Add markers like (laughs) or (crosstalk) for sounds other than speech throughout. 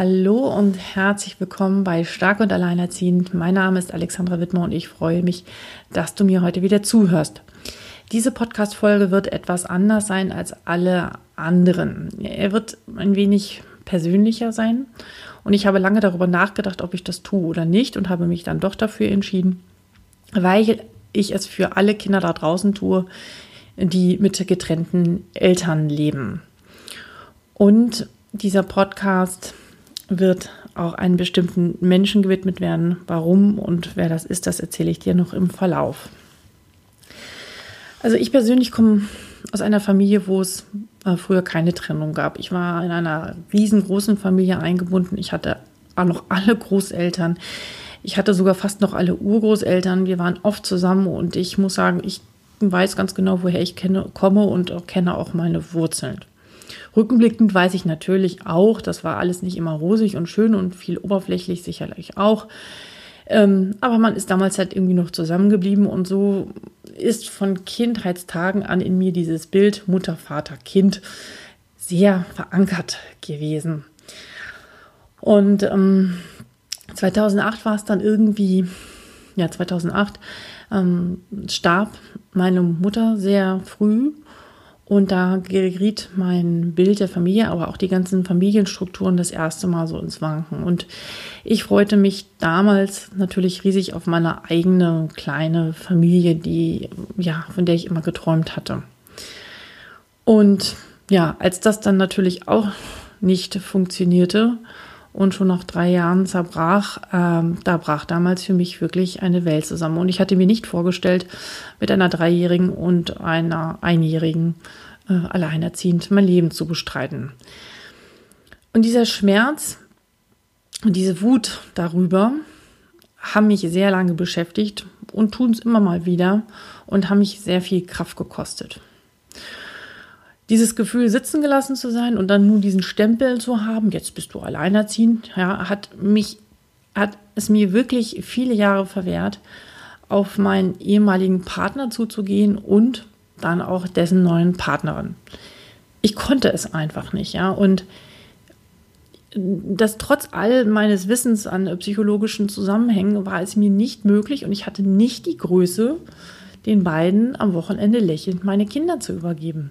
Hallo und herzlich willkommen bei Stark und Alleinerziehend. Mein Name ist Alexandra Wittmer und ich freue mich, dass du mir heute wieder zuhörst. Diese Podcast-Folge wird etwas anders sein als alle anderen. Er wird ein wenig persönlicher sein und ich habe lange darüber nachgedacht, ob ich das tue oder nicht und habe mich dann doch dafür entschieden, weil ich es für alle Kinder da draußen tue, die mit getrennten Eltern leben. Und dieser Podcast wird auch einem bestimmten Menschen gewidmet werden. Warum und wer das ist, das erzähle ich dir noch im Verlauf. Also ich persönlich komme aus einer Familie, wo es äh, früher keine Trennung gab. Ich war in einer riesengroßen Familie eingebunden. Ich hatte auch noch alle Großeltern. Ich hatte sogar fast noch alle Urgroßeltern. Wir waren oft zusammen und ich muss sagen, ich weiß ganz genau, woher ich kenne, komme und kenne auch meine Wurzeln. Rückblickend weiß ich natürlich auch, das war alles nicht immer rosig und schön und viel oberflächlich sicherlich auch. Ähm, aber man ist damals halt irgendwie noch zusammengeblieben und so ist von Kindheitstagen an in mir dieses Bild Mutter, Vater, Kind sehr verankert gewesen. Und ähm, 2008 war es dann irgendwie, ja 2008 ähm, starb meine Mutter sehr früh und da geriet mein Bild der Familie, aber auch die ganzen Familienstrukturen das erste Mal so ins Wanken. Und ich freute mich damals natürlich riesig auf meine eigene kleine Familie, die, ja, von der ich immer geträumt hatte. Und ja, als das dann natürlich auch nicht funktionierte und schon nach drei Jahren zerbrach, ähm, da brach damals für mich wirklich eine Welt zusammen. Und ich hatte mir nicht vorgestellt, mit einer Dreijährigen und einer Einjährigen äh, alleinerziehend mein Leben zu bestreiten. Und dieser Schmerz und diese Wut darüber haben mich sehr lange beschäftigt und tun es immer mal wieder und haben mich sehr viel Kraft gekostet. Dieses Gefühl, sitzen gelassen zu sein und dann nur diesen Stempel zu haben, jetzt bist du alleinerziehend, ja, hat mich, hat es mir wirklich viele Jahre verwehrt, auf meinen ehemaligen Partner zuzugehen und dann auch dessen neuen Partnerin. Ich konnte es einfach nicht, ja. Und das trotz all meines Wissens an psychologischen Zusammenhängen war es mir nicht möglich und ich hatte nicht die Größe, den beiden am Wochenende lächelnd meine Kinder zu übergeben.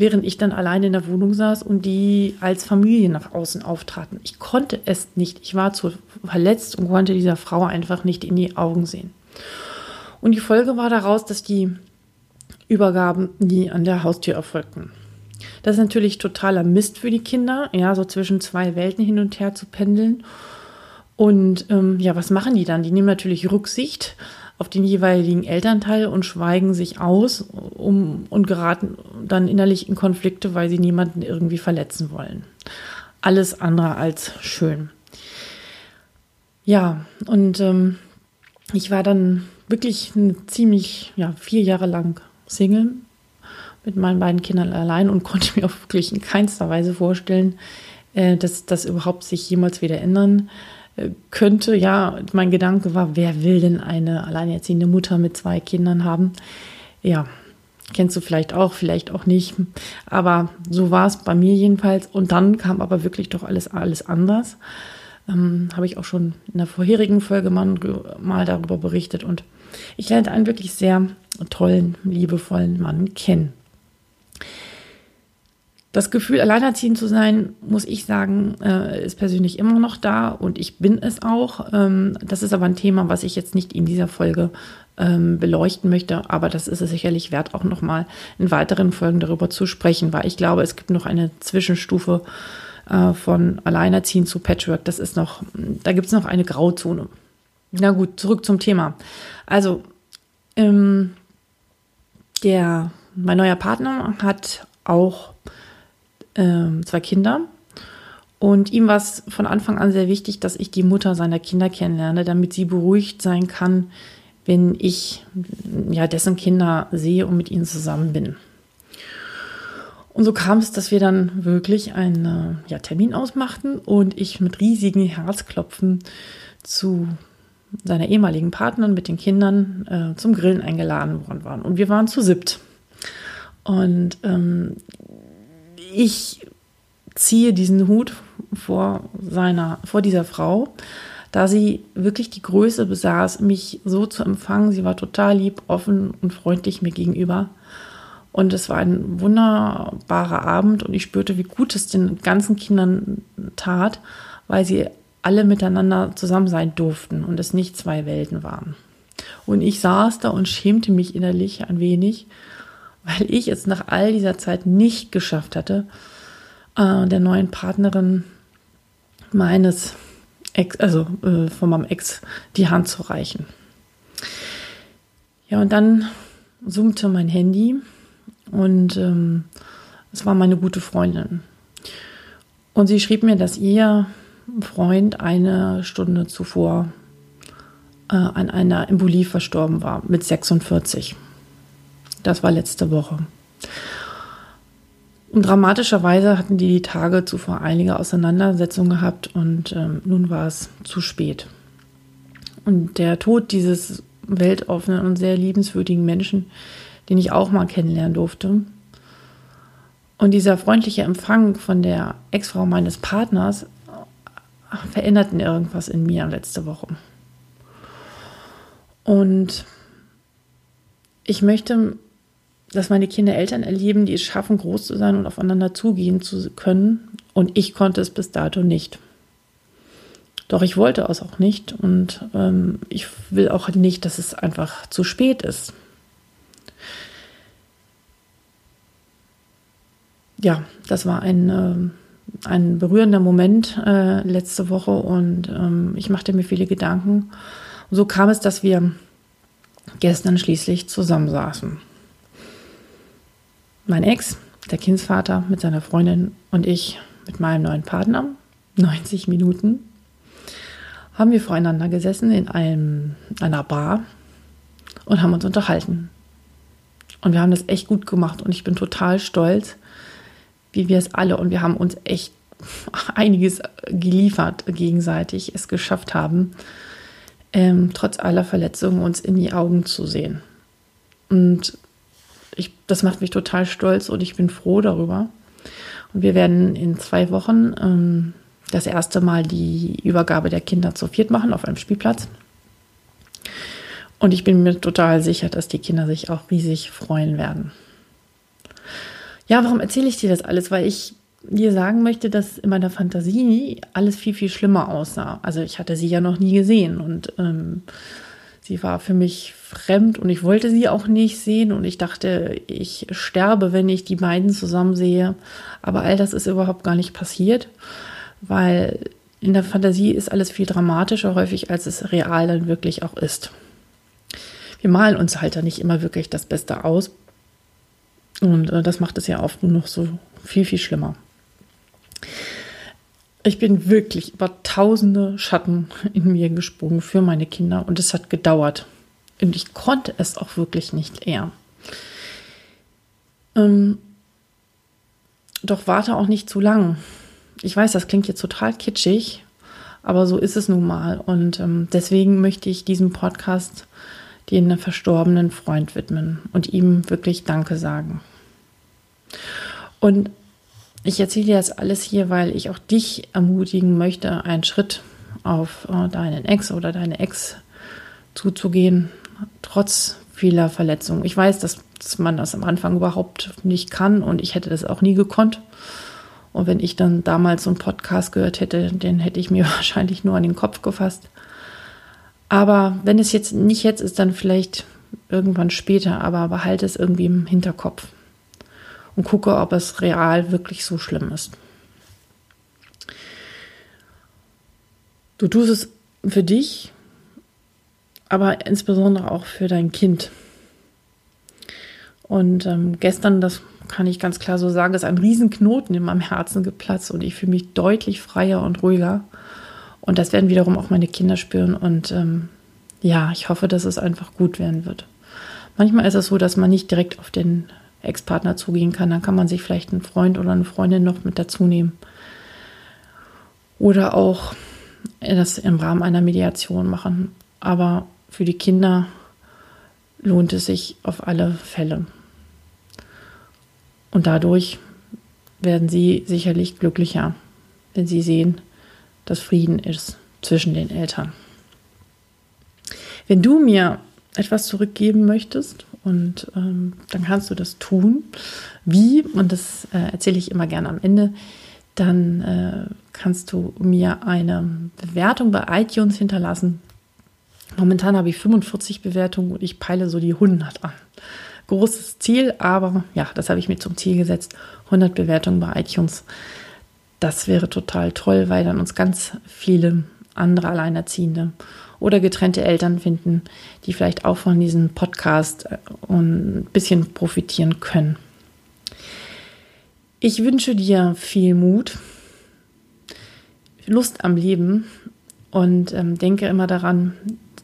Während ich dann allein in der Wohnung saß und die als Familie nach außen auftraten. Ich konnte es nicht. Ich war zu verletzt und konnte dieser Frau einfach nicht in die Augen sehen. Und die Folge war daraus, dass die Übergaben, die an der Haustür erfolgten. Das ist natürlich totaler Mist für die Kinder, ja, so zwischen zwei Welten hin und her zu pendeln. Und ähm, ja, was machen die dann? Die nehmen natürlich Rücksicht auf den jeweiligen Elternteil und schweigen sich aus um, und geraten dann innerlich in Konflikte, weil sie niemanden irgendwie verletzen wollen. Alles andere als schön. Ja, und ähm, ich war dann wirklich ziemlich, ja, vier Jahre lang Single mit meinen beiden Kindern allein und (laughs) konnte mir auch wirklich in keinster Weise vorstellen, äh, dass das überhaupt sich jemals wieder ändern könnte. Ja, mein Gedanke war, wer will denn eine alleinerziehende Mutter mit zwei Kindern haben? Ja, kennst du vielleicht auch, vielleicht auch nicht. Aber so war es bei mir jedenfalls. Und dann kam aber wirklich doch alles, alles anders. Ähm, Habe ich auch schon in der vorherigen Folge mal, mal darüber berichtet. Und ich lernte einen wirklich sehr tollen, liebevollen Mann kennen. Das Gefühl, alleinerziehend zu sein, muss ich sagen, äh, ist persönlich immer noch da und ich bin es auch. Ähm, das ist aber ein Thema, was ich jetzt nicht in dieser Folge ähm, beleuchten möchte, aber das ist es sicherlich wert, auch nochmal in weiteren Folgen darüber zu sprechen, weil ich glaube, es gibt noch eine Zwischenstufe äh, von Alleinerziehend zu Patchwork. Das ist noch, da gibt es noch eine Grauzone. Na gut, zurück zum Thema. Also, ähm, der, mein neuer Partner hat auch äh, zwei Kinder. Und ihm war es von Anfang an sehr wichtig, dass ich die Mutter seiner Kinder kennenlerne, damit sie beruhigt sein kann, wenn ich ja dessen Kinder sehe und mit ihnen zusammen bin. Und so kam es, dass wir dann wirklich einen ja, Termin ausmachten und ich mit riesigen Herzklopfen zu seiner ehemaligen Partnerin mit den Kindern äh, zum Grillen eingeladen worden waren. Und wir waren zu siebt. Und ähm, ich ziehe diesen Hut vor seiner, vor dieser Frau, da sie wirklich die Größe besaß, mich so zu empfangen. Sie war total lieb, offen und freundlich mir gegenüber. Und es war ein wunderbarer Abend und ich spürte, wie gut es den ganzen Kindern tat, weil sie alle miteinander zusammen sein durften und es nicht zwei Welten waren. Und ich saß da und schämte mich innerlich ein wenig, weil ich es nach all dieser Zeit nicht geschafft hatte, äh, der neuen Partnerin meines Ex, also äh, von meinem Ex, die Hand zu reichen. Ja, und dann summte mein Handy und ähm, es war meine gute Freundin. Und sie schrieb mir, dass ihr Freund eine Stunde zuvor äh, an einer Embolie verstorben war mit 46. Das war letzte Woche. Und dramatischerweise hatten die die Tage zuvor einige Auseinandersetzungen gehabt und ähm, nun war es zu spät. Und der Tod dieses weltoffenen und sehr liebenswürdigen Menschen den ich auch mal kennenlernen durfte. Und dieser freundliche Empfang von der Ex-Frau meines Partners veränderten irgendwas in mir letzte Woche. Und ich möchte, dass meine Kinder Eltern erleben, die es schaffen, groß zu sein und aufeinander zugehen zu können. Und ich konnte es bis dato nicht. Doch ich wollte es auch nicht und ähm, ich will auch nicht, dass es einfach zu spät ist. ja, das war ein, äh, ein berührender Moment äh, letzte Woche und ähm, ich machte mir viele Gedanken. Und so kam es, dass wir gestern schließlich zusammensaßen. Mein Ex, der Kindsvater mit seiner Freundin und ich mit meinem neuen Partner, (laughs) 90 Minuten, haben wir voreinander gesessen in einem, einer Bar und haben uns unterhalten. Und wir haben das echt gut gemacht und ich bin total stolz, wie wir es alle, und wir haben uns echt (laughs) einiges geliefert gegenseitig, es geschafft haben, ähm, trotz aller Verletzungen uns in die Augen zu sehen. Und ich, das macht mich total stolz und ich bin froh darüber. Und wir werden in zwei Wochen ähm, das erste Mal die Übergabe der Kinder zu viert machen auf einem Spielplatz. Und ich bin mir total sicher, dass die Kinder sich auch riesig freuen werden. Ja, warum erzähle ich dir das alles? Weil ich dir sagen möchte, dass in meiner Fantasie alles viel, viel schlimmer aussah. Also ich hatte sie ja noch nie gesehen und ähm, sie war für mich fremd und ich wollte sie auch nicht sehen und ich dachte, ich sterbe, wenn ich die beiden zusammen sehe. Aber all das ist überhaupt gar nicht passiert, weil in der Fantasie ist alles viel dramatischer häufig, als es real dann wirklich auch ist. Wir malen uns halt da nicht immer wirklich das Beste aus, und äh, das macht es ja oft nur noch so viel, viel schlimmer. Ich bin wirklich über tausende Schatten in mir gesprungen für meine Kinder und es hat gedauert. Und ich konnte es auch wirklich nicht eher. Ähm, doch warte auch nicht zu lang. Ich weiß, das klingt jetzt total kitschig, aber so ist es nun mal. Und ähm, deswegen möchte ich diesen Podcast den verstorbenen Freund widmen und ihm wirklich Danke sagen. Und ich erzähle dir das alles hier, weil ich auch dich ermutigen möchte, einen Schritt auf äh, deinen Ex oder deine Ex zuzugehen, trotz vieler Verletzungen. Ich weiß, dass, dass man das am Anfang überhaupt nicht kann und ich hätte das auch nie gekonnt. Und wenn ich dann damals so einen Podcast gehört hätte, den hätte ich mir (laughs) wahrscheinlich nur an den Kopf gefasst. Aber wenn es jetzt nicht jetzt ist, dann vielleicht irgendwann später, aber behalte es irgendwie im Hinterkopf und gucke, ob es real wirklich so schlimm ist. Du tust es für dich, aber insbesondere auch für dein Kind. Und ähm, gestern, das kann ich ganz klar so sagen, ist ein Riesenknoten in meinem Herzen geplatzt und ich fühle mich deutlich freier und ruhiger. Und das werden wiederum auch meine Kinder spüren. Und ähm, ja, ich hoffe, dass es einfach gut werden wird. Manchmal ist es so, dass man nicht direkt auf den Ex-Partner zugehen kann. Dann kann man sich vielleicht einen Freund oder eine Freundin noch mit dazu nehmen. Oder auch das im Rahmen einer Mediation machen. Aber für die Kinder lohnt es sich auf alle Fälle. Und dadurch werden sie sicherlich glücklicher, wenn sie sehen, dass Frieden ist zwischen den Eltern. Wenn du mir etwas zurückgeben möchtest, und ähm, dann kannst du das tun. Wie, und das äh, erzähle ich immer gerne am Ende, dann äh, kannst du mir eine Bewertung bei iTunes hinterlassen. Momentan habe ich 45 Bewertungen und ich peile so die 100 an. Großes Ziel, aber ja, das habe ich mir zum Ziel gesetzt. 100 Bewertungen bei iTunes. Das wäre total toll, weil dann uns ganz viele andere Alleinerziehende oder getrennte Eltern finden, die vielleicht auch von diesem Podcast äh, ein bisschen profitieren können. Ich wünsche dir viel Mut, Lust am Leben und ähm, denke immer daran,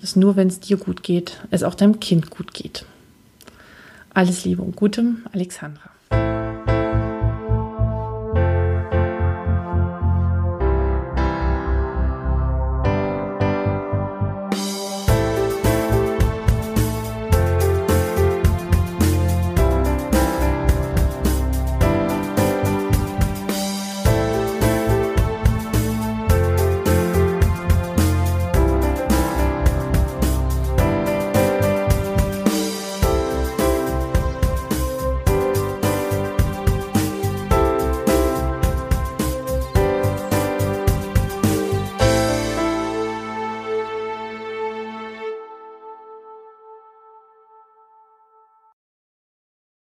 dass nur wenn es dir gut geht, es auch deinem Kind gut geht. Alles Liebe und Gute, Alexandra.